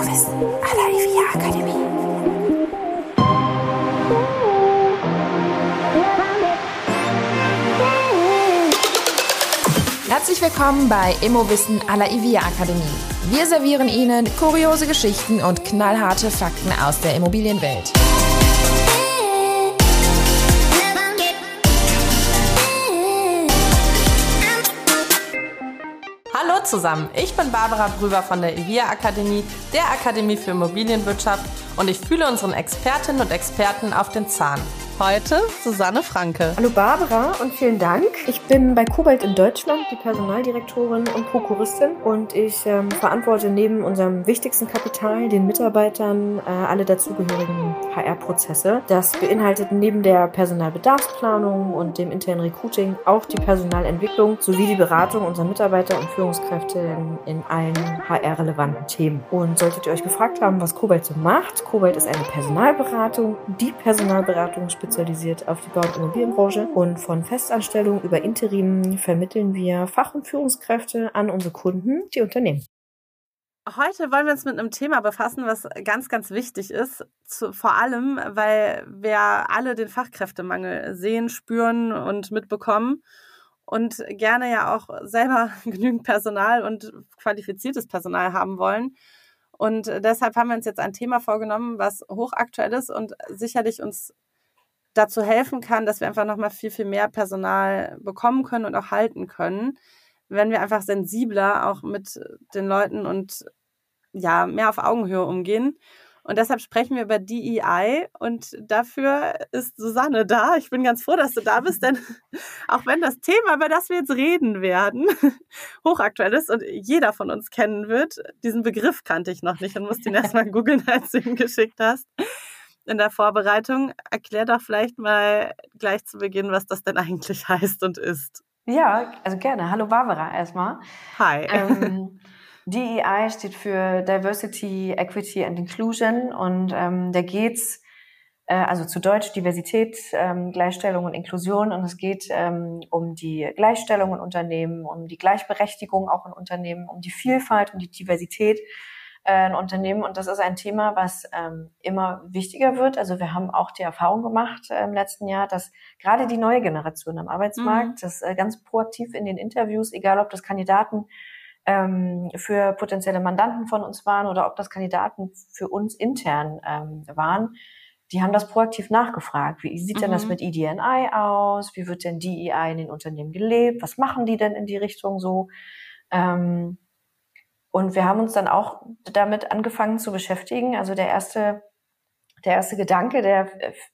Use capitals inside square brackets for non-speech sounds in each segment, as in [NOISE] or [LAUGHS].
Immowissen à la IVIA Akademie. Herzlich willkommen bei Immowissen à la IVIA Akademie. Wir servieren Ihnen kuriose Geschichten und knallharte Fakten aus der Immobilienwelt. Zusammen, ich bin Barbara Brüber von der IVIA Akademie, der Akademie für Immobilienwirtschaft und ich fühle unseren Expertinnen und Experten auf den Zahn. Heute Susanne Franke. Hallo Barbara und vielen Dank. Ich bin bei Kobalt in Deutschland die Personaldirektorin und Prokuristin und ich ähm, verantworte neben unserem wichtigsten Kapital, den Mitarbeitern, äh, alle dazugehörigen HR-Prozesse. Das beinhaltet neben der Personalbedarfsplanung und dem internen Recruiting auch die Personalentwicklung sowie die Beratung unserer Mitarbeiter und Führungskräfte in, in allen HR-relevanten Themen. Und solltet ihr euch gefragt haben, was Kobalt so macht, Kobalt ist eine Personalberatung, die Personalberatung speziell spezialisiert auf die Bau- und Immobilienbranche und von Festanstellung über Interim vermitteln wir Fach- und Führungskräfte an unsere Kunden, die Unternehmen. Heute wollen wir uns mit einem Thema befassen, was ganz, ganz wichtig ist. Zu, vor allem, weil wir alle den Fachkräftemangel sehen, spüren und mitbekommen und gerne ja auch selber [LAUGHS] genügend Personal und qualifiziertes Personal haben wollen. Und deshalb haben wir uns jetzt ein Thema vorgenommen, was hochaktuell ist und sicherlich uns dazu helfen kann, dass wir einfach nochmal viel, viel mehr Personal bekommen können und auch halten können, wenn wir einfach sensibler auch mit den Leuten und ja, mehr auf Augenhöhe umgehen. Und deshalb sprechen wir über DEI und dafür ist Susanne da. Ich bin ganz froh, dass du da bist, denn [LAUGHS] auch wenn das Thema, über das wir jetzt reden werden, [LAUGHS] hochaktuell ist und jeder von uns kennen wird, diesen Begriff kannte ich noch nicht und musste ihn erstmal [LAUGHS] googeln, als du ihn geschickt hast in der Vorbereitung. Erklär doch vielleicht mal gleich zu Beginn, was das denn eigentlich [LAUGHS] heißt und ist. Ja, also gerne. Hallo Barbara erstmal. Hi. [LAUGHS] Ähm, DEI steht für Diversity, Equity and Inclusion und ähm, da geht's äh, also zu Deutsch Diversität, ähm, Gleichstellung und Inklusion und es geht ähm, um die Gleichstellung in Unternehmen, um die Gleichberechtigung auch in Unternehmen, um die Vielfalt, um die Diversität ein Unternehmen. Und das ist ein Thema, was ähm, immer wichtiger wird. Also wir haben auch die Erfahrung gemacht äh, im letzten Jahr, dass gerade die neue Generation am Arbeitsmarkt, mhm. das äh, ganz proaktiv in den Interviews, egal ob das Kandidaten ähm, für potenzielle Mandanten von uns waren oder ob das Kandidaten für uns intern ähm, waren, die haben das proaktiv nachgefragt. Wie sieht denn das mhm. mit EDNI aus? Wie wird denn DEI in den Unternehmen gelebt? Was machen die denn in die Richtung so? Ähm, und wir haben uns dann auch damit angefangen zu beschäftigen. Also der erste, der erste Gedanke, der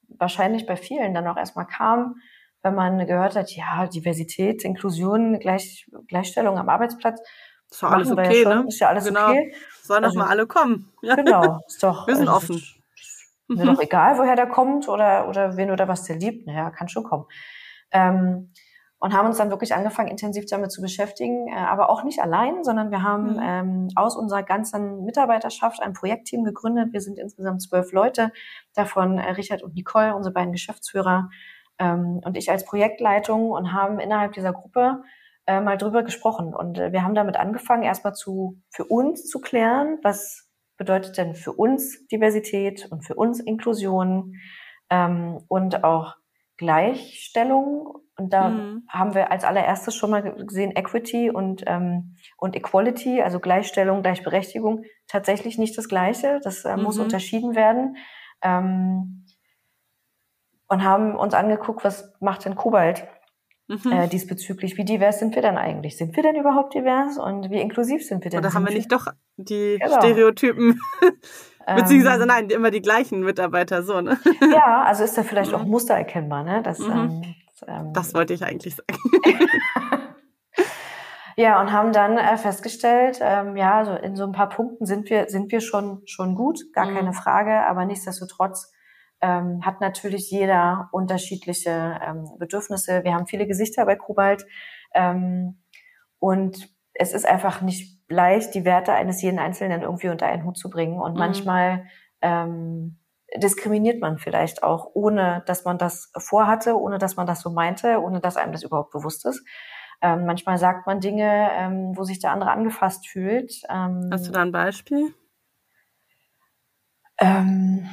wahrscheinlich bei vielen dann auch erstmal kam, wenn man gehört hat, ja, Diversität, Inklusion, Gleich, Gleichstellung am Arbeitsplatz. Ist doch alles okay, ja ne? Ist ja alles genau. okay. Sollen doch also, mal alle kommen. Ja. Genau, ist doch. [LAUGHS] Wir sind also, offen. Mir mhm. doch egal, woher der kommt oder, oder wen oder was der liebt. Naja, kann schon kommen. Ähm, und haben uns dann wirklich angefangen, intensiv damit zu beschäftigen, äh, aber auch nicht allein, sondern wir haben mhm. ähm, aus unserer ganzen Mitarbeiterschaft ein Projektteam gegründet. Wir sind insgesamt zwölf Leute, davon äh, Richard und Nicole, unsere beiden Geschäftsführer ähm, und ich als Projektleitung und haben innerhalb dieser Gruppe äh, mal drüber gesprochen. Und äh, wir haben damit angefangen, erstmal zu für uns zu klären, was bedeutet denn für uns Diversität und für uns Inklusion ähm, und auch Gleichstellung und da mhm. haben wir als allererstes schon mal gesehen, Equity und, ähm, und Equality, also Gleichstellung, Gleichberechtigung, tatsächlich nicht das Gleiche. Das äh, mhm. muss unterschieden werden. Ähm, und haben uns angeguckt, was macht denn Kobalt mhm. äh, diesbezüglich? Wie divers sind wir denn eigentlich? Sind wir denn überhaupt divers? Und wie inklusiv sind wir denn? Oder haben wir nicht doch die genau. Stereotypen? Beziehungsweise ähm. nein, immer die gleichen Mitarbeiter so, ne? Ja, also ist da vielleicht auch mhm. Muster erkennbar, ne? Das, mhm. ähm, ähm, das wollte ich eigentlich [LAUGHS] sagen. [LAUGHS] ja, und haben dann äh, festgestellt, ähm, ja, also in so ein paar Punkten sind wir, sind wir schon, schon gut, gar mhm. keine Frage, aber nichtsdestotrotz ähm, hat natürlich jeder unterschiedliche ähm, Bedürfnisse. Wir haben viele Gesichter bei Kobalt ähm, und es ist einfach nicht leicht, die Werte eines jeden Einzelnen irgendwie unter einen Hut zu bringen. Und mhm. manchmal ähm, diskriminiert man vielleicht auch, ohne dass man das vorhatte, ohne dass man das so meinte, ohne dass einem das überhaupt bewusst ist. Ähm, manchmal sagt man Dinge, ähm, wo sich der andere angefasst fühlt. Ähm, Hast du da ein Beispiel? Ähm,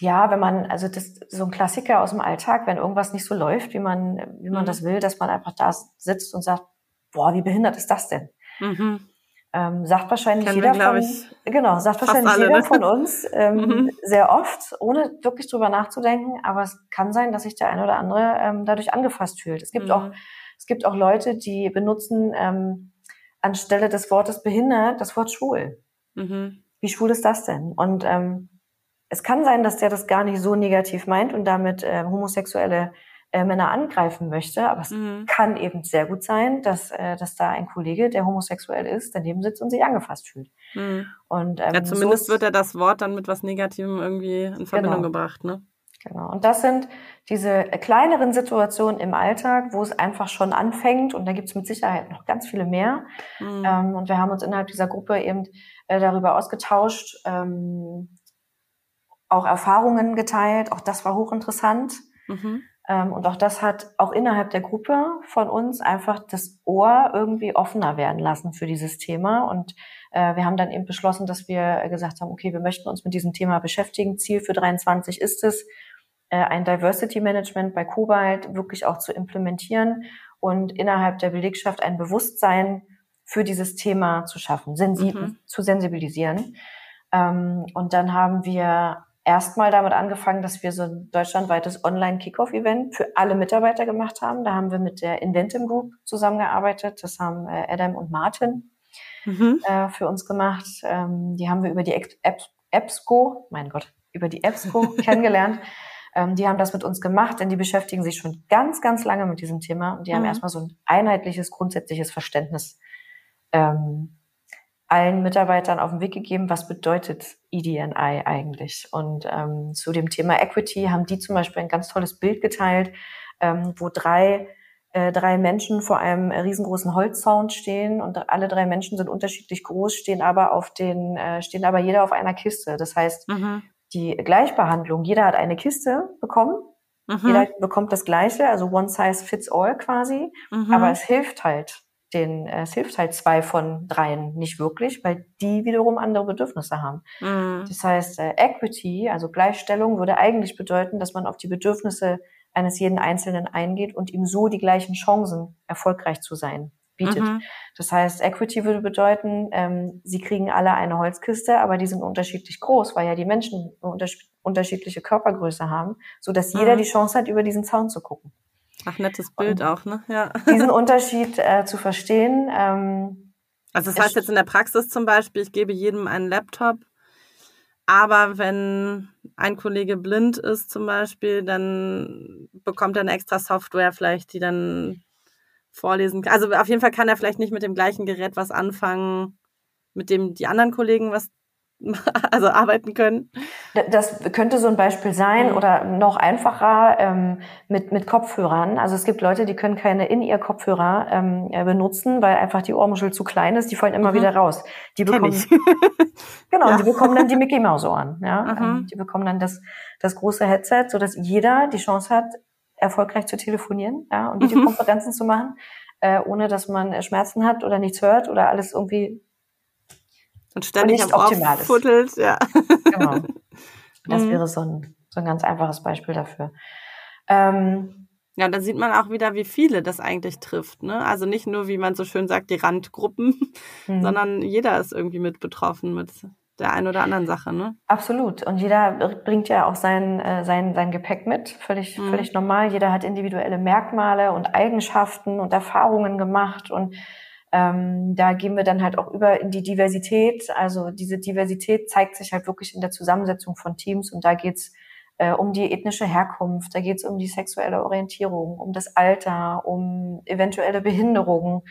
ja, wenn man, also das so ein Klassiker aus dem Alltag, wenn irgendwas nicht so läuft, wie man, wie man mhm. das will, dass man einfach da sitzt und sagt, boah, wie behindert ist das denn? Mhm. Ähm, sagt wahrscheinlich Kennen jeder wir, von, ich, genau, sagt wahrscheinlich alle, jeder ne? von uns ähm, [LAUGHS] mhm. sehr oft, ohne wirklich drüber nachzudenken. Aber es kann sein, dass sich der eine oder andere ähm, dadurch angefasst fühlt. Es gibt mhm. auch, es gibt auch Leute, die benutzen ähm, anstelle des Wortes behindert das Wort schwul. Mhm. Wie schwul ist das denn? Und ähm, es kann sein, dass der das gar nicht so negativ meint und damit äh, homosexuelle äh, Männer angreifen möchte. Aber es mhm. kann eben sehr gut sein, dass, äh, dass da ein Kollege, der homosexuell ist, daneben sitzt und sich angefasst fühlt. Mhm. Und, ähm, ja, zumindest so wird er das Wort dann mit was Negativem irgendwie in Verbindung genau. gebracht, ne? Genau. Und das sind diese kleineren Situationen im Alltag, wo es einfach schon anfängt. Und da gibt es mit Sicherheit noch ganz viele mehr. Mhm. Ähm, und wir haben uns innerhalb dieser Gruppe eben äh, darüber ausgetauscht, ähm, auch Erfahrungen geteilt. Auch das war hochinteressant. Mhm. Ähm, und auch das hat auch innerhalb der Gruppe von uns einfach das Ohr irgendwie offener werden lassen für dieses Thema. Und äh, wir haben dann eben beschlossen, dass wir gesagt haben, okay, wir möchten uns mit diesem Thema beschäftigen. Ziel für 23 ist es, äh, ein Diversity Management bei Kobalt wirklich auch zu implementieren und innerhalb der Belegschaft ein Bewusstsein für dieses Thema zu schaffen, sensi mhm. zu sensibilisieren. Ähm, und dann haben wir erstmal damit angefangen, dass wir so ein deutschlandweites Online-Kickoff-Event für alle Mitarbeiter gemacht haben. Da haben wir mit der Inventim Group zusammengearbeitet. Das haben äh, Adam und Martin mhm. äh, für uns gemacht. Ähm, die haben wir über die EBSCO, mein Gott, über die EBSCO [LAUGHS] kennengelernt. Ähm, die haben das mit uns gemacht, denn die beschäftigen sich schon ganz, ganz lange mit diesem Thema und die mhm. haben erstmal so ein einheitliches, grundsätzliches Verständnis ähm, allen Mitarbeitern auf den Weg gegeben, was bedeutet EDNI eigentlich. Und ähm, zu dem Thema Equity haben die zum Beispiel ein ganz tolles Bild geteilt, ähm, wo drei äh, drei Menschen vor einem riesengroßen Holzzaun stehen und alle drei Menschen sind unterschiedlich groß, stehen aber auf den, äh, stehen aber jeder auf einer Kiste. Das heißt, mhm. die Gleichbehandlung, jeder hat eine Kiste bekommen, mhm. jeder bekommt das Gleiche, also one size fits all quasi, mhm. aber es hilft halt den, äh, es hilft halt zwei von dreien nicht wirklich, weil die wiederum andere Bedürfnisse haben. Mhm. Das heißt, äh, Equity, also Gleichstellung, würde eigentlich bedeuten, dass man auf die Bedürfnisse eines jeden Einzelnen eingeht und ihm so die gleichen Chancen, erfolgreich zu sein, bietet. Mhm. Das heißt, Equity würde bedeuten, ähm, sie kriegen alle eine Holzkiste, aber die sind unterschiedlich groß, weil ja die Menschen unterschiedliche Körpergröße haben, so dass jeder mhm. die Chance hat, über diesen Zaun zu gucken. Ach, nettes Bild und auch, ne? Ja. Diesen Unterschied äh, zu verstehen. Ähm, also das heißt jetzt in der Praxis zum Beispiel, ich gebe jedem einen Laptop, aber wenn ein Kollege blind ist zum Beispiel, dann bekommt er eine extra Software vielleicht, die dann vorlesen kann. Also auf jeden Fall kann er vielleicht nicht mit dem gleichen Gerät was anfangen, mit dem die anderen Kollegen was [LAUGHS] also arbeiten können. Das könnte so ein Beispiel sein mhm. oder noch einfacher ähm, mit, mit Kopfhörern. Also es gibt Leute, die können keine In-Ear-Kopfhörer ähm, äh, benutzen, weil einfach die Ohrmuschel zu klein ist. Die fallen immer mhm. wieder raus. Die bekommen, [LAUGHS] genau, ja. die bekommen dann die Mickey Mouse Ohren. Ja, mhm. ähm, die bekommen dann das, das große Headset, so dass jeder die Chance hat, erfolgreich zu telefonieren ja, und Videokonferenzen zu machen, äh, ohne dass man Schmerzen hat oder nichts hört oder alles irgendwie und ständig und am optimal futtelt, ja. Genau. [LAUGHS] Das mhm. wäre so ein, so ein ganz einfaches Beispiel dafür. Ähm, ja, da sieht man auch wieder, wie viele das eigentlich trifft. Ne? Also nicht nur, wie man so schön sagt, die Randgruppen, [LAUGHS] mhm. sondern jeder ist irgendwie mit betroffen mit der einen oder anderen Sache. Ne? Absolut. Und jeder bringt ja auch sein, äh, sein, sein Gepäck mit. Völlig, mhm. völlig normal. Jeder hat individuelle Merkmale und Eigenschaften und Erfahrungen gemacht und ähm, da gehen wir dann halt auch über in die Diversität. Also diese Diversität zeigt sich halt wirklich in der Zusammensetzung von Teams und da geht's äh, um die ethnische Herkunft, da geht's um die sexuelle Orientierung, um das Alter, um eventuelle Behinderungen,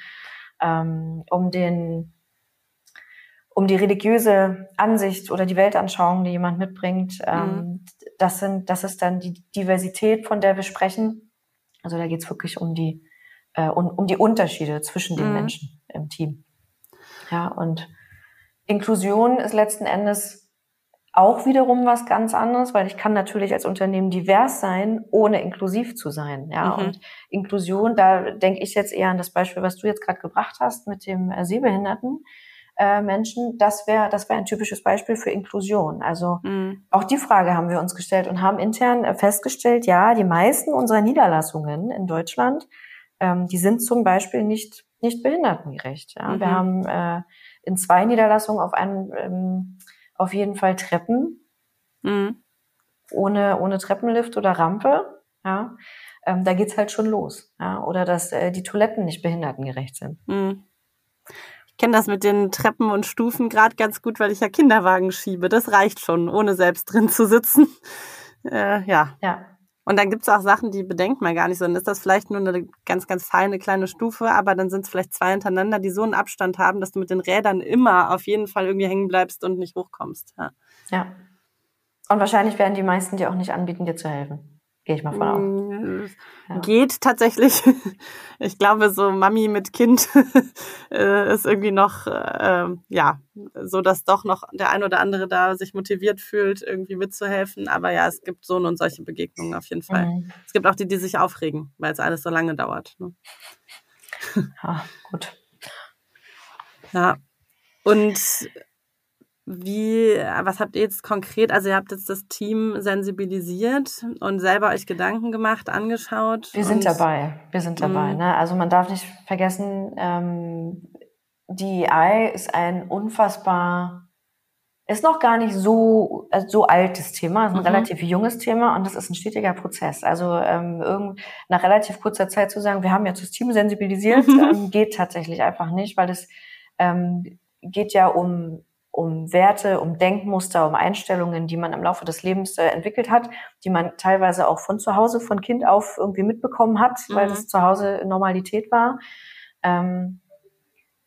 ähm, um den um die religiöse Ansicht oder die Weltanschauung, die jemand mitbringt. Ähm, mhm. Das sind, das ist dann die Diversität, von der wir sprechen. Also da geht's wirklich um die äh, und um die Unterschiede zwischen den mhm. Menschen im Team. Ja, und Inklusion ist letzten Endes auch wiederum was ganz anderes, weil ich kann natürlich als Unternehmen divers sein, ohne inklusiv zu sein. Ja, mhm. und Inklusion, da denke ich jetzt eher an das Beispiel, was du jetzt gerade gebracht hast mit dem äh, Sehbehinderten. äh, Menschen, das wäre das wäre ein typisches Beispiel für Inklusion. Also mhm. auch die Frage haben wir uns gestellt und haben intern äh, festgestellt, ja, die meisten unserer Niederlassungen in Deutschland, ähm, die sind zum Beispiel nicht nicht behindertengerecht. Ja. Mhm. Wir haben äh, in zwei Niederlassungen auf einem ähm, auf jeden Fall Treppen mhm. ohne ohne Treppenlift oder Rampe. Ja. Ähm, da geht's halt schon los. Ja. Oder dass äh, die Toiletten nicht behindertengerecht sind. Mhm kenne das mit den Treppen und Stufen gerade ganz gut, weil ich ja Kinderwagen schiebe. Das reicht schon, ohne selbst drin zu sitzen. Äh, ja. Ja. Und dann gibt's auch Sachen, die bedenkt man gar nicht, sondern ist das vielleicht nur eine ganz, ganz feine kleine Stufe, aber dann sind es vielleicht zwei hintereinander, die so einen Abstand haben, dass du mit den Rädern immer auf jeden Fall irgendwie hängen bleibst und nicht hochkommst. Ja. ja. Und wahrscheinlich werden die meisten dir auch nicht anbieten, dir zu helfen. Gehe ich mal von aus. Mm, ja. Geht tatsächlich. [LAUGHS] Ich glaube, so Mami mit Kind [LAUGHS] äh, ist irgendwie noch, äh, ja, so dass doch noch der ein oder andere da sich motiviert fühlt, irgendwie mitzuhelfen. Aber ja, es gibt so und solche Begegnungen auf jeden Fall. Mhm. Es gibt auch die, die sich aufregen, weil es alles so lange dauert. Ne? [LAUGHS] Ja, gut. Ja. Und wie, was habt ihr jetzt konkret, also ihr habt jetzt das Team sensibilisiert und selber euch Gedanken gemacht, angeschaut? Wir sind dabei, wir sind dabei. Mhm. Ne? Also man darf nicht vergessen, ähm, DEI ist ein unfassbar, ist noch gar nicht so, also so altes Thema, ist ein mhm. relativ junges Thema und das ist ein stetiger Prozess. Also ähm, irgend, nach relativ kurzer Zeit zu sagen, wir haben jetzt das Team sensibilisiert, mhm. [LAUGHS] ähm, geht tatsächlich einfach nicht, weil es ähm, geht ja um um Werte, um Denkmuster, um Einstellungen, die man im Laufe des Lebens äh, entwickelt hat, die man teilweise auch von zu Hause, von Kind auf irgendwie mitbekommen hat, mhm. weil das zu Hause Normalität war. Ähm,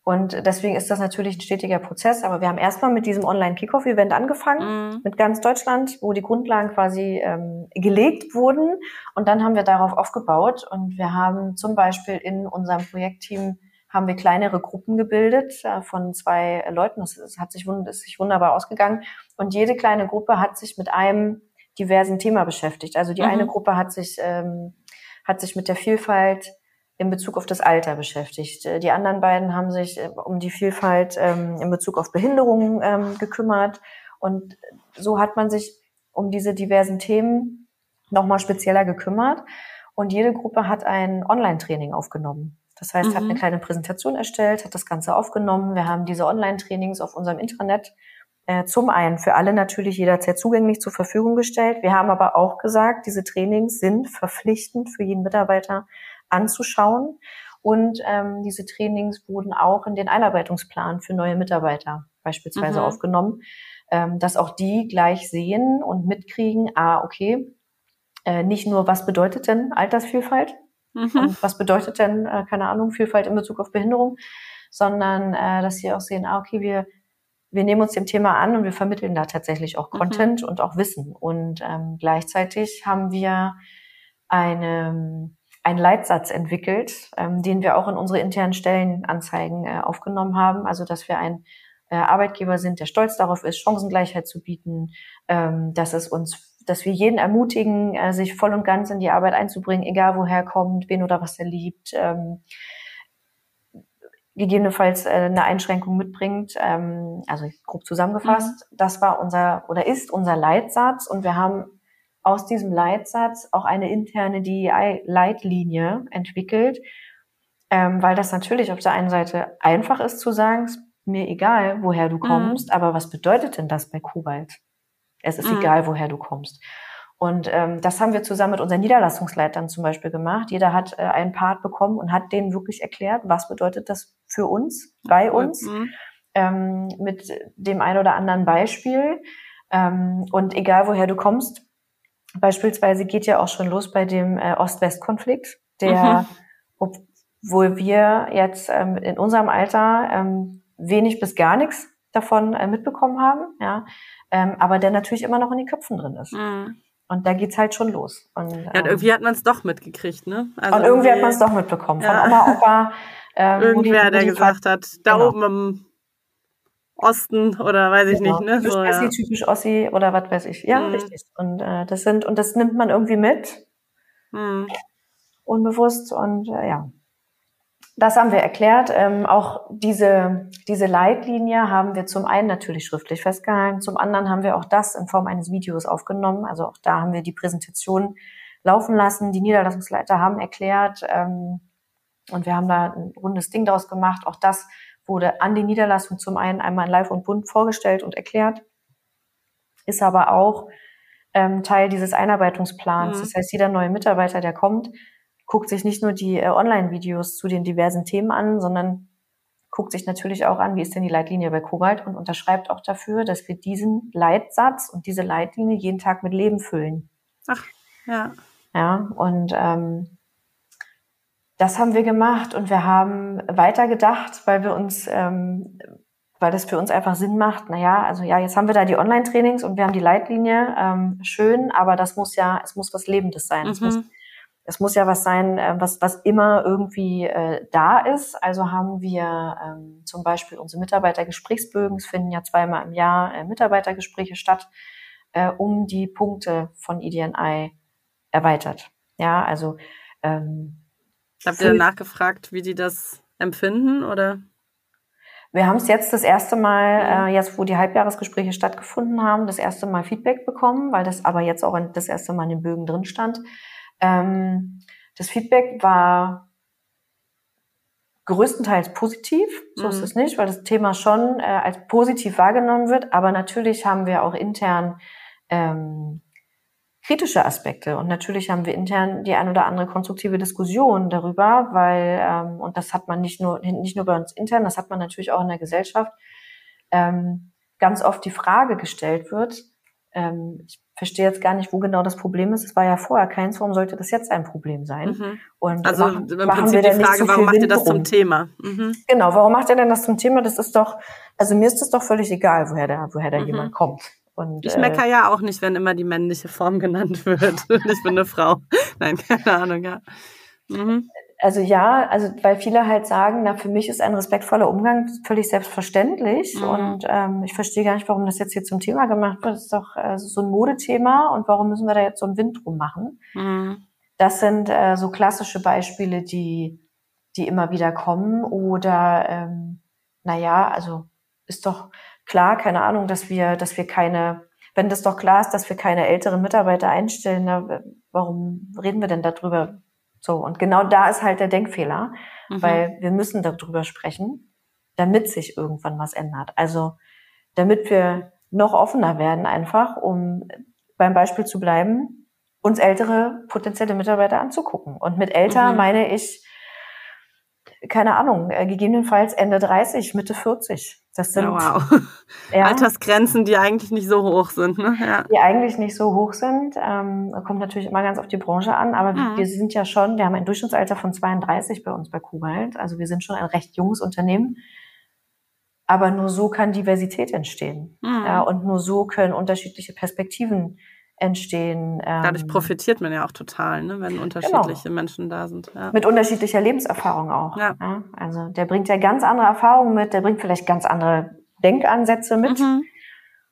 und deswegen ist das natürlich ein stetiger Prozess. Aber wir haben erstmal mit diesem Online-Kickoff-Event angefangen, mhm. mit ganz Deutschland, wo die Grundlagen quasi ähm, gelegt wurden. Und dann haben wir darauf aufgebaut. Und wir haben zum Beispiel in unserem Projektteam haben wir kleinere Gruppen gebildet äh, von zwei Leuten. Das, hat sich, ist sich wunderbar ausgegangen. Und jede kleine Gruppe hat sich mit einem diversen Thema beschäftigt. Also die mhm. eine Gruppe hat sich, ähm, hat sich mit der Vielfalt in Bezug auf das Alter beschäftigt. Äh, die anderen beiden haben sich äh, um die Vielfalt ähm, in Bezug auf Behinderungen ähm, gekümmert. Und so hat man sich um diese diversen Themen nochmal spezieller gekümmert. Und jede Gruppe hat ein Online-Training aufgenommen. Das heißt, mhm. hat eine mhm. kleine Präsentation erstellt, hat das Ganze aufgenommen. Wir haben diese Online-Trainings auf unserem Intranet äh, zum einen für alle natürlich jederzeit zugänglich zur Verfügung gestellt. Wir haben aber auch gesagt, diese Trainings sind verpflichtend für jeden Mitarbeiter anzuschauen. Und ähm, diese Trainings wurden auch in den Einarbeitungsplan für neue Mitarbeiter beispielsweise mhm. aufgenommen, ähm, dass auch die gleich sehen und mitkriegen, ah, okay, äh, nicht nur, was bedeutet denn Altersvielfalt, Mhm. was bedeutet denn, äh, keine Ahnung, Vielfalt in Bezug auf Behinderung, sondern äh, dass sie auch sehen, ah, okay, wir, wir nehmen uns dem Thema an und wir vermitteln da tatsächlich auch mhm. Content mhm. und auch Wissen. Und ähm, gleichzeitig haben wir eine, einen Leitsatz entwickelt, ähm, den wir auch in unsere internen Stellenanzeigen äh, aufgenommen haben. Also, dass wir ein äh, Arbeitgeber sind, der stolz darauf ist, Chancengleichheit zu bieten, ähm, dass es uns dass wir jeden ermutigen, äh, sich voll und ganz in die Arbeit einzubringen, egal woher er kommt, wen oder was er liebt, ähm, gegebenenfalls äh, eine Einschränkung mitbringt. Ähm, also grob zusammengefasst, mhm. das war unser oder ist unser Leitsatz und wir haben aus diesem Leitsatz auch eine interne DEI-Leitlinie entwickelt, ähm, weil das natürlich auf der einen Seite einfach ist zu sagen, mir egal, woher du mhm. kommst, mhm. aber was bedeutet denn das bei Kobalt? Es ist mhm. egal, woher du kommst. Und ähm, das haben wir zusammen mit unseren Niederlassungsleitern zum Beispiel gemacht. Jeder hat äh, einen Part bekommen und hat denen wirklich erklärt, was bedeutet das für uns, bei uns, mhm. ähm, mit dem ein oder anderen Beispiel. Ähm, und egal, woher du kommst, beispielsweise geht ja auch schon los bei dem äh, Ost-West-Konflikt, der, mhm. obwohl wir jetzt ähm, in unserem Alter ähm, wenig bis gar nichts davon äh, mitbekommen haben, ja, ähm, aber der natürlich immer noch in den Köpfen drin ist. Mhm. Und da geht's halt schon los. Und, ja, und irgendwie hat man es doch mitgekriegt, ne? Also und irgendwie, hat man es doch mitbekommen. Von ja. Oma, Opa. Ähm, Irgendwer, die, der gesagt hat, da genau. oben im Osten oder weiß ich genau. nicht, ne? So, ja. typisch Ossi oder was weiß ich. Ja, mhm. richtig. Und äh, das sind, und das nimmt man irgendwie mit. Mhm. Unbewusst und äh, ja. Das haben wir erklärt. Ähm, auch diese, diese Leitlinie haben wir zum einen natürlich schriftlich festgehalten, zum anderen haben wir auch das in Form eines Videos aufgenommen. Also auch da haben wir die Präsentation laufen lassen. Die Niederlassungsleiter haben erklärt ähm, und wir haben da ein rundes Ding daraus gemacht. Auch das wurde an die Niederlassung zum einen einmal in Live und Bunt vorgestellt und erklärt, ist aber auch ähm, Teil dieses Einarbeitungsplans. Mhm. Das heißt, jeder neue Mitarbeiter, der kommt, guckt sich nicht nur die äh, Online-Videos zu den diversen Themen an, sondern guckt sich natürlich auch an, wie ist denn die Leitlinie bei Kobalt und unterschreibt auch dafür, dass wir diesen Leitsatz und diese Leitlinie jeden Tag mit Leben füllen. Ach, ja. Ja, und ähm, das haben wir gemacht und wir haben weitergedacht, weil wir uns, ähm, weil das für uns einfach Sinn macht. Naja, also ja, jetzt haben wir da die Online-Trainings und wir haben die Leitlinie, ähm, schön, aber das muss ja, es muss was Lebendes sein. Mhm. Es muss es muss ja was sein, äh, was, was immer irgendwie äh, da ist. Also haben wir ähm, zum Beispiel unsere Mitarbeitergesprächsbögen. Es finden ja zweimal im Jahr äh, Mitarbeitergespräche statt, äh, um die Punkte von EDNI erweitert. Ja, also ähm, Habt ihr nachgefragt, wie die das empfinden oder? Wir haben es jetzt das erste Mal, äh, jetzt wo die Halbjahresgespräche stattgefunden haben, das erste Mal Feedback bekommen, weil das aber jetzt auch das erste Mal in den Bögen drin stand. Ähm, das Feedback war größtenteils positiv, so mhm. ist es nicht, weil das Thema schon äh, als positiv wahrgenommen wird, aber natürlich haben wir auch intern ähm, kritische Aspekte und natürlich haben wir intern die ein oder andere konstruktive Diskussion darüber, weil ähm, und das hat man nicht nur nicht nur bei uns intern, das hat man natürlich auch in der Gesellschaft ähm, ganz oft die Frage gestellt wird. Ähm, ich verstehe jetzt gar nicht, wo genau das Problem ist. Es war ja vorher keins, warum sollte das jetzt ein Problem sein? Mhm. Und also machen, im Prinzip die Frage, warum macht ihr das zum Thema? Mhm. Genau, warum macht ihr denn das zum Thema? Das ist doch, also mir ist das doch völlig egal, woher da, woher da mhm. jemand kommt. Und, ich meckere äh, ja auch nicht, wenn immer die männliche Form genannt wird. [LAUGHS] ich bin eine Frau. [LAUGHS] Nein, keine Ahnung, ja. Mhm also ja, also weil viele halt sagen, na für mich ist ein respektvoller Umgang völlig selbstverständlich mhm. und ähm, ich verstehe gar nicht, warum das jetzt hier zum Thema gemacht wird. Das ist doch äh, so ein Modethema und warum müssen wir da jetzt so einen Wind drum machen? Mhm. Das sind äh, so klassische Beispiele, die die immer wieder kommen oder ähm, naja, also ist doch klar, keine Ahnung, dass wir, dass wir keine, wenn das doch klar ist, dass wir keine älteren Mitarbeiter einstellen, na, warum reden wir denn darüber? So, und genau da ist halt der Denkfehler, mhm. weil wir müssen darüber sprechen, damit sich irgendwann was ändert. Also damit wir noch offener werden, einfach, um beim Beispiel zu bleiben, uns ältere potenzielle Mitarbeiter anzugucken. Und mit älter mhm. meine ich keine Ahnung, äh, gegebenenfalls Ende 30, Mitte 40. Das sind ja, wow. [LAUGHS] ja, Altersgrenzen, die eigentlich nicht so hoch sind. Ne? Ja. Die eigentlich nicht so hoch sind. Ähm, kommt natürlich immer ganz auf die Branche an, aber mhm. wir sind ja schon, wir haben ein Durchschnittsalter von 32 bei uns bei Kugalt. Also wir sind schon ein recht junges Unternehmen. Aber nur so kann Diversität entstehen. Mhm. Ja, und nur so können unterschiedliche Perspektiven entstehen. Ähm, Dadurch profitiert man ja auch total, ne, wenn unterschiedliche genau. Menschen da sind. Ja. Mit unterschiedlicher Lebenserfahrung auch. Ja. ja. Also der bringt ja ganz andere Erfahrungen mit, der bringt vielleicht ganz andere Denkansätze mit. Mhm.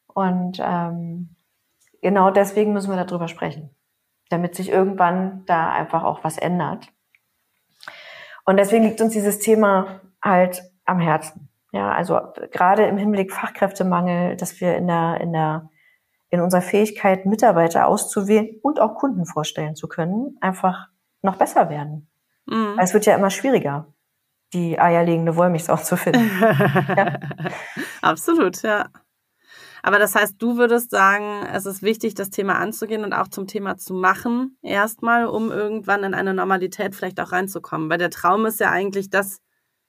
Und ähm, genau deswegen müssen wir darüber sprechen, damit sich irgendwann da einfach auch was ändert. Und deswegen liegt uns dieses Thema halt am Herzen. Ja, also gerade im Hinblick Fachkräftemangel, dass wir in der in der in unserer Fähigkeit, Mitarbeiter auszuwählen und auch Kunden vorstellen zu können, einfach noch besser werden. Mhm. Weil es wird ja immer schwieriger, die eierlegende Wollmilchsau zu finden. [LAUGHS] ja. Absolut, ja. Aber das heißt, du würdest sagen, es ist wichtig, das Thema anzugehen und auch zum Thema zu machen, erstmal, um irgendwann in eine Normalität vielleicht auch reinzukommen. Weil der Traum ist ja eigentlich, dass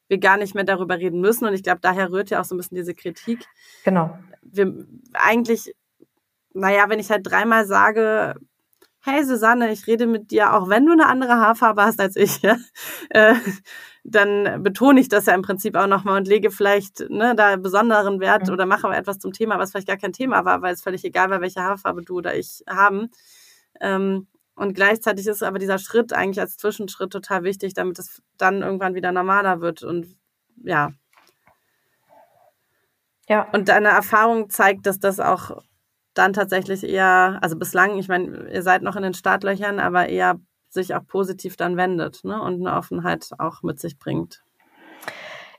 wir gar nicht mehr darüber reden müssen. Und ich glaube, daher rührt ja auch so ein bisschen diese Kritik. Genau. Wir eigentlich naja, wenn ich halt dreimal sage, hey Susanne, ich rede mit dir, auch wenn du eine andere Haarfarbe hast als ich, [LAUGHS] ja, äh, dann betone ich das ja im Prinzip auch nochmal und lege vielleicht ne, da besonderen Wert mhm. oder mache aber etwas zum Thema, was vielleicht gar kein Thema war, weil es völlig egal war, welche Haarfarbe du oder ich haben. Ähm, und gleichzeitig ist aber dieser Schritt eigentlich als Zwischenschritt total wichtig, damit es dann irgendwann wieder normaler wird und ja. Ja. Und deine Erfahrung zeigt, dass das auch dann tatsächlich eher, also bislang, ich meine, ihr seid noch in den Startlöchern, aber eher sich auch positiv dann wendet ne? und eine Offenheit auch mit sich bringt.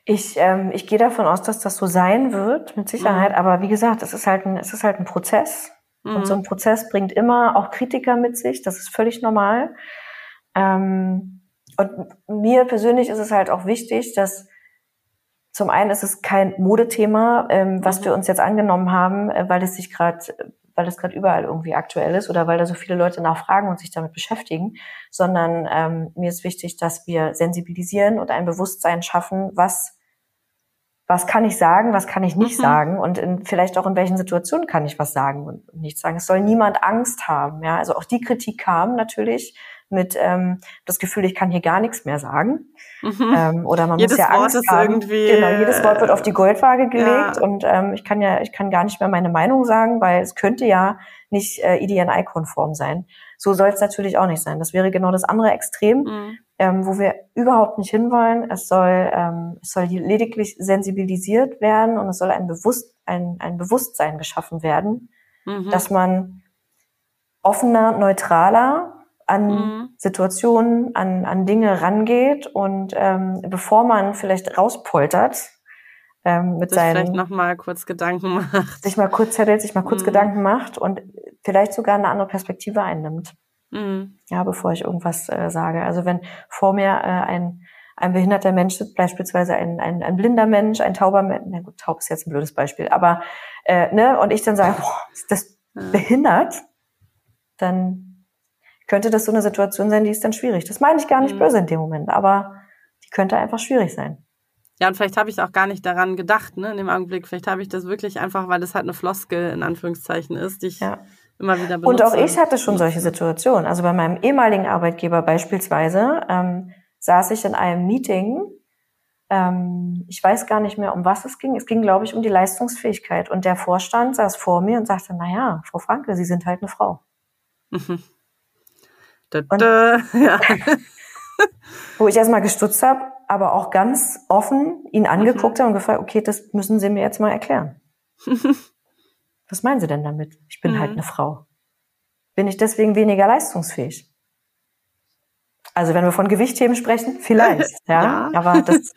Ich, ähm, ich gehe davon aus, dass das so sein wird, mit Sicherheit. Mhm. Aber wie gesagt, es ist halt ein, es ist halt ein Prozess. Mhm. Und so ein Prozess bringt immer auch Kritiker mit sich. Das ist völlig normal. Ähm, und mir persönlich ist es halt auch wichtig, dass zum einen ist es kein Modethema, ähm, was mhm. wir uns jetzt angenommen haben, äh, weil es sich gerade weil es gerade überall irgendwie aktuell ist oder weil da so viele Leute nachfragen und sich damit beschäftigen, sondern ähm, mir ist wichtig, dass wir sensibilisieren und ein Bewusstsein schaffen, was was kann ich sagen, was kann ich nicht mhm. sagen und in, vielleicht auch in welchen Situationen kann ich was sagen und nicht sagen. Es soll niemand Angst haben. Ja, also auch die Kritik kam natürlich mit ähm, das Gefühl, ich kann hier gar nichts mehr sagen. Mhm. Ähm, oder man jedes muss ja Wort Angst haben. Genau, jedes Wort wird auf die Goldwaage gelegt ja. und ähm, ich kann ja, ich kann gar nicht mehr meine Meinung sagen, weil es könnte ja nicht äh, IDNI-konform sein. So soll es natürlich auch nicht sein. Das wäre genau das andere Extrem. Mhm ähm, wo wir überhaupt nicht hinwollen. Es soll, ähm, es soll lediglich sensibilisiert werden und es soll ein, Bewusst, ein, ein Bewusstsein geschaffen werden, mhm. dass man offener, neutraler an mhm. Situationen, an, an Dinge rangeht und ähm, bevor man vielleicht rauspoltert, ähm, mit sich seinen, vielleicht noch mal kurz Gedanken macht, sich mal kurz zettelt, sich mal kurz mhm. Gedanken macht und vielleicht sogar eine andere Perspektive einnimmt. Mhm. Ja, bevor ich irgendwas äh, sage. Also wenn vor mir äh, ein, ein behinderter Mensch sitzt, beispielsweise ein, ein, ein blinder Mensch, ein tauber Mensch, na gut, taub ist jetzt ein blödes Beispiel, aber äh, ne, und ich dann sage, boah, ist das behindert, dann könnte das so eine Situation sein, die ist dann schwierig. Das meine ich gar nicht mhm. böse in dem Moment, aber die könnte einfach schwierig sein. Ja, und vielleicht habe ich auch gar nicht daran gedacht, ne, in dem Augenblick. Vielleicht habe ich das wirklich einfach, weil das halt eine Floskel in Anführungszeichen ist, die ich ja immer wieder benutze. Und auch ich hatte schon solche Situationen. Also bei meinem ehemaligen Arbeitgeber beispielsweise ähm, saß ich in einem Meeting. Ähm, ich weiß gar nicht mehr, um was es ging. Es ging, glaube ich, um die Leistungsfähigkeit. Und der Vorstand saß vor mir und sagte, na ja, Frau Franke, Sie sind halt eine Frau. Mhm. Da, da, [LAUGHS] ja. wo ich erstmal gestutzt habe, aber auch ganz offen ihn angeguckt mhm. habe und gefragt, okay, das müssen Sie mir jetzt mal erklären. [LAUGHS] Was meinen Sie denn damit? Ich bin halt mhm. halt eine Frau. Bin ich deswegen weniger leistungsfähig? Also wenn wir von Gewichtheben sprechen, vielleicht, [LAUGHS] ja. ja. Aber das,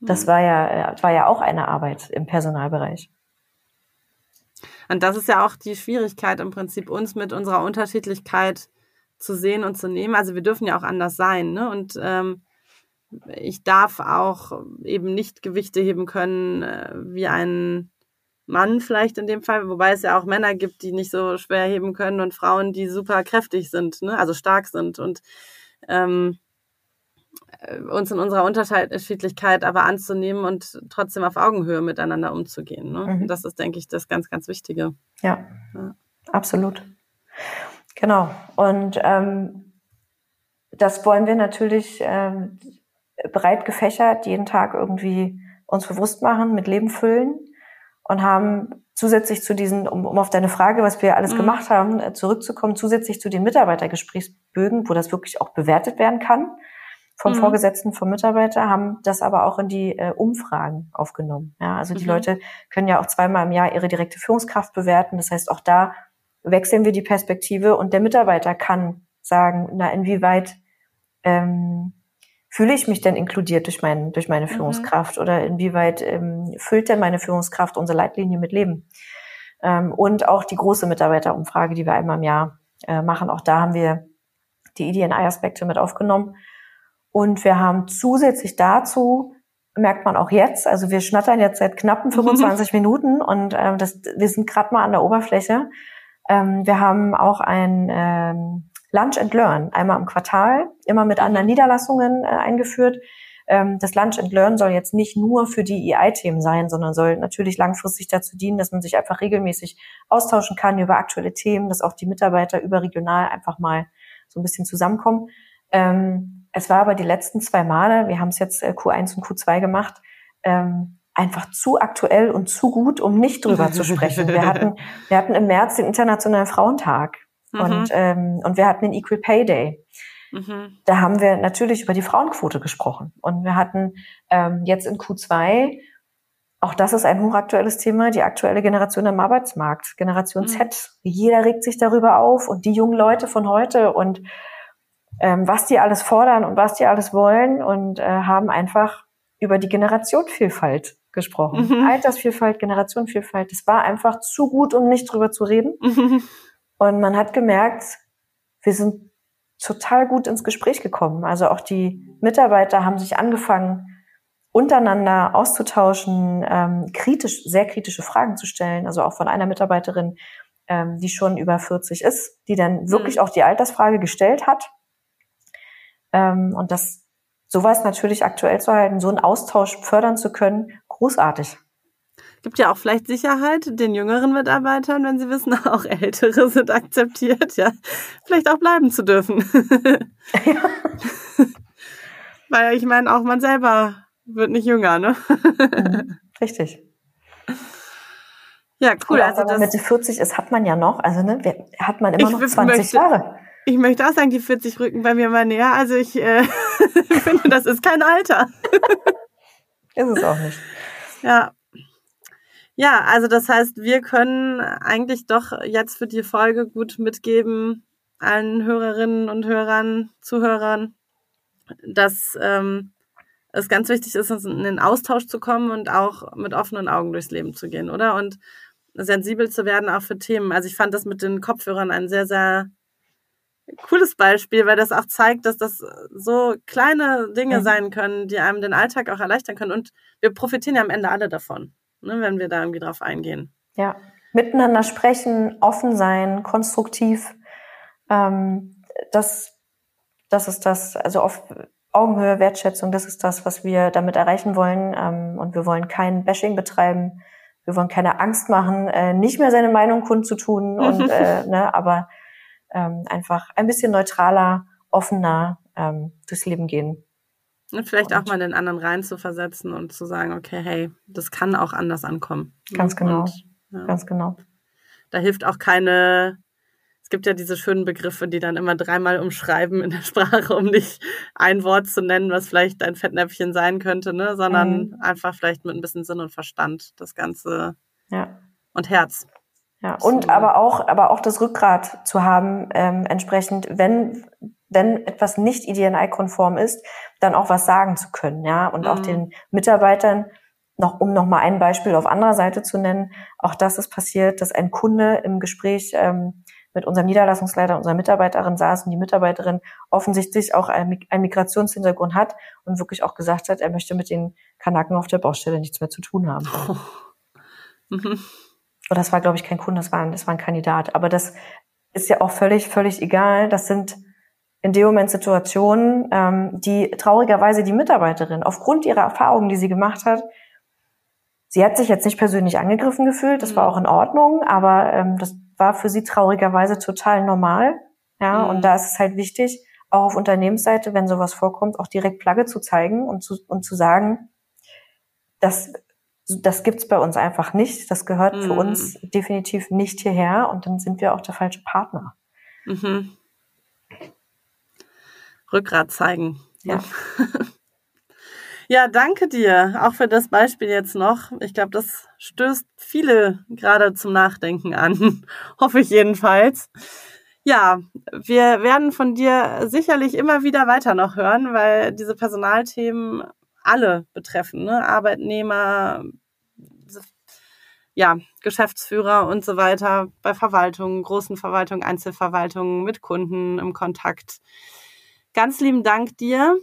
das war ja, war ja auch eine Arbeit im Personalbereich. Und das ist ja auch die Schwierigkeit im Prinzip, uns mit unserer Unterschiedlichkeit zu sehen und zu nehmen. Also wir dürfen ja auch anders sein, ne? Und ähm, ich darf auch eben nicht Gewichte heben können äh, wie ein Mann vielleicht in dem Fall, wobei es ja auch Männer gibt, die nicht so schwer heben können und Frauen, die super kräftig sind, ne? also stark sind und ähm, äh, uns in unserer Unterschiedlichkeit aber anzunehmen und trotzdem auf Augenhöhe miteinander umzugehen. Ne? Mhm. Das ist, denke ich, das ganz, ganz Wichtige. Ja, ja. absolut. Genau. Und ähm, das wollen wir natürlich ähm, breit gefächert jeden Tag irgendwie uns bewusst machen, mit Leben füllen und haben zusätzlich zu diesen, um, um auf deine Frage, was wir alles mhm. gemacht haben, äh, zurückzukommen, zusätzlich zu den Mitarbeitergesprächsbögen, wo das wirklich auch bewertet werden kann vom mhm. Vorgesetzten, vom Mitarbeiter, haben das aber auch in die äh, Umfragen aufgenommen. Ja, also die mhm. Leute können ja auch zweimal im Jahr ihre direkte Führungskraft bewerten. Das heißt, auch da wechseln wir die Perspektive und der Mitarbeiter kann sagen, na, inwieweit ähm, fühle ich mich denn inkludiert durch, mein, durch meine mhm. Führungskraft mhm. oder inwieweit ähm, füllt denn meine Führungskraft unsere Leitlinie mit Leben? Ähm, und auch die große Mitarbeiterumfrage, die wir einmal im Jahr äh, machen, auch da haben wir die EDNI-Aspekte mit aufgenommen. Und wir haben zusätzlich dazu, merkt man auch jetzt, also wir schnattern jetzt seit knappen [LAUGHS] 25 Minuten und äh, das, wir sind gerade mal an der Oberfläche. Ähm, wir haben auch ein ähm, Lunch and Learn, einmal im Quartal, immer mit anderen Niederlassungen äh, eingeführt. Ähm, das Lunch and Learn soll jetzt nicht nur für die EI-Themen sein, sondern soll natürlich langfristig dazu dienen, dass man sich einfach regelmäßig austauschen kann über aktuelle Themen, dass auch die Mitarbeiter überregional einfach mal so ein bisschen zusammenkommen. Ähm, es war aber die letzten zwei Male, wir haben es jetzt äh, Q1 und Q2 gemacht, ähm, einfach zu aktuell und zu gut, um nicht drüber zu sprechen. Wir hatten, [LAUGHS] wir hatten im März den Internationalen Frauentag. Mhm. Und, ähm, und wir hatten den Equal Pay Day. Mhm. Da haben wir natürlich über die Frauenquote gesprochen. Und wir hatten ähm, jetzt in Q2, auch das ist ein hochaktuelles Thema, die aktuelle Generation am Arbeitsmarkt, Generation mhm. Z. Jeder regt sich darüber auf und die jungen Leute von heute und ähm, was die alles fordern und was die alles wollen und äh, haben einfach über die Generationenvielfalt gesprochen. Mhm. Altersvielfalt, Generationenvielfalt. Das war einfach zu gut, um nicht drüber zu reden. Mhm. Und man hat gemerkt, wir sind total gut ins Gespräch gekommen. Also auch die Mitarbeiter haben sich angefangen, untereinander auszutauschen, ähm, kritisch, sehr kritische Fragen zu stellen. Also auch von einer Mitarbeiterin, ähm, die schon über 40 ist, die dann wirklich mhm. auch die Altersfrage gestellt hat. Ähm, und das sowas natürlich aktuell zu halten, so einen Austausch fördern zu können, großartig. Gibt ja auch vielleicht Sicherheit den jüngeren Mitarbeitern, wenn sie wissen, [LAUGHS] auch ältere sind akzeptiert, ja, vielleicht auch bleiben zu dürfen. Ja. [LAUGHS] Weil ich meine, auch man selber wird nicht jünger, ne? Mhm. Richtig. Ja, cool. Oder also wenn man Mitte 40 ist, hat man ja noch, also ne, hat man immer noch 20 möchte, Jahre. Ich möchte auch sagen, die 40 rücken bei mir mal näher. Also ich äh, [LAUGHS] finde, das ist kein Alter. Ist es auch nicht. Ja. Ja, also das heißt, wir können eigentlich doch jetzt für die Folge gut mitgeben, allen Hörerinnen und Hörern, Zuhörern, dass ähm, es ganz wichtig ist, in den Austausch zu kommen und auch mit offenen Augen durchs Leben zu gehen, oder? Und sensibel zu werden auch für Themen. Also ich fand das mit den Kopfhörern ein sehr, sehr cooles Beispiel, weil das auch zeigt, dass das so kleine Dinge sein können, die einem den Alltag auch erleichtern können. Und wir profitieren ja am Ende alle davon, ne, wenn wir da irgendwie drauf eingehen. Ja, miteinander sprechen, offen sein, konstruktiv. Ähm, das, das ist das, also auf Augenhöhe, Wertschätzung, das ist das, was wir damit erreichen wollen. Ähm, und wir wollen kein Bashing betreiben. Wir wollen keine Angst machen, äh, nicht mehr seine Meinung kundzutun und [LAUGHS] äh, ne, aber ähm, einfach ein bisschen neutraler, offener ähm, durchs Leben gehen. Und vielleicht und auch mal den anderen rein zu versetzen und zu sagen, okay, hey, das kann auch anders ankommen. Ganz genau. Und, ja. Ganz genau. Da hilft auch keine, es gibt ja diese schönen Begriffe, die dann immer dreimal umschreiben in der Sprache, um nicht ein Wort zu nennen, was vielleicht ein Fettnäpfchen sein könnte, ne? sondern mhm. einfach vielleicht mit ein bisschen Sinn und Verstand das Ganze ja. und Herz. Ja, und aber auch, aber auch das Rückgrat zu haben, ähm, entsprechend, wenn, wenn etwas nicht IDNI-konform ist, dann auch was sagen zu können, ja, und mhm. auch den Mitarbeitern, noch, um noch mal ein Beispiel auf anderer Seite zu nennen, auch das ist passiert, dass ein Kunde im Gespräch ähm, mit unserem Niederlassungsleiter, unserer Mitarbeiterin saß und die Mitarbeiterin offensichtlich auch einen Migrationshintergrund hat und wirklich auch gesagt hat, er möchte mit den Kanaken auf der Baustelle nichts mehr zu tun haben. Oh. [LAUGHS] Mhm oder das war, glaube ich, kein Kunde, das war, ein, das war ein Kandidat. Aber das ist ja auch völlig, völlig egal. Das sind in dem Moment Situationen, ähm, die traurigerweise die Mitarbeiterin aufgrund ihrer Erfahrungen, die sie gemacht hat, sie hat sich jetzt nicht persönlich angegriffen gefühlt, das war mhm. auch in Ordnung, aber ähm, das war für sie traurigerweise total normal. Ja, mhm. und da ist es halt wichtig, auch auf Unternehmensseite, wenn sowas vorkommt, auch direkt Flagge zu zeigen und zu, und zu sagen, dass das gibt's bei uns einfach nicht. Das gehört mhm. für uns definitiv nicht hierher und dann sind wir auch der falsche Partner. Mhm. Rückgrat zeigen. Ja. [LAUGHS] Ja, danke dir auch für das Beispiel jetzt noch. Ich glaube, das stößt viele gerade zum Nachdenken an. [LAUGHS] Hoffe ich jedenfalls. Ja, wir werden von dir sicherlich immer wieder weiter noch hören, weil diese Personalthemen alle betreffen, ne? Arbeitnehmer, ja, Geschäftsführer und so weiter bei Verwaltungen, großen Verwaltungen, Einzelverwaltungen mit Kunden im Kontakt. Ganz lieben Dank dir.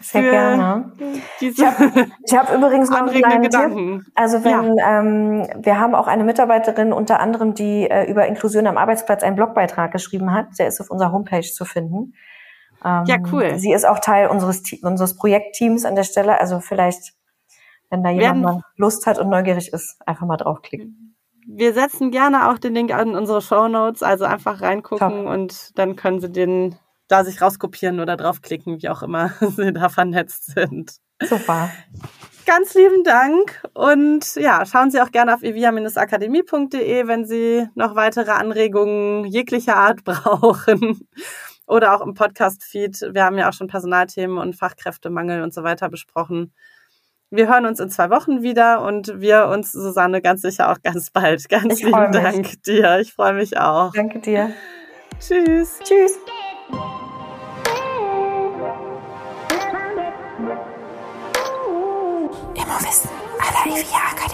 Sehr gerne. Ich habe hab übrigens noch einen kleinen Gedanken. Tipp. Also wenn ja. ähm, wir haben auch eine Mitarbeiterin unter anderem, die äh, über Inklusion am Arbeitsplatz einen Blogbeitrag geschrieben hat. Der ist auf unserer Homepage zu finden. Ähm, ja, cool. Sie ist auch Teil unseres, unseres Projektteams an der Stelle. Also vielleicht, wenn da jemand mal Lust hat und neugierig ist, einfach mal draufklicken. Wir setzen gerne auch den Link an unsere Show Notes, also einfach reingucken Top. und dann können Sie den da sich rauskopieren oder draufklicken, wie auch immer [LAUGHS] Sie da vernetzt sind. Super. Ganz lieben Dank und ja, schauen Sie auch gerne auf evia-akademie.de, wenn Sie noch weitere Anregungen jeglicher Art [LAUGHS] brauchen oder auch im Podcast-Feed. Wir haben ja auch schon Personalthemen und Fachkräftemangel und so weiter besprochen. Wir hören uns in zwei Wochen wieder und wir uns, Susanne, ganz sicher auch ganz bald. Ganz ich lieben Dank dir. Ich freue mich auch. Danke dir. Tschüss. Tschüss. EVIA Akademie.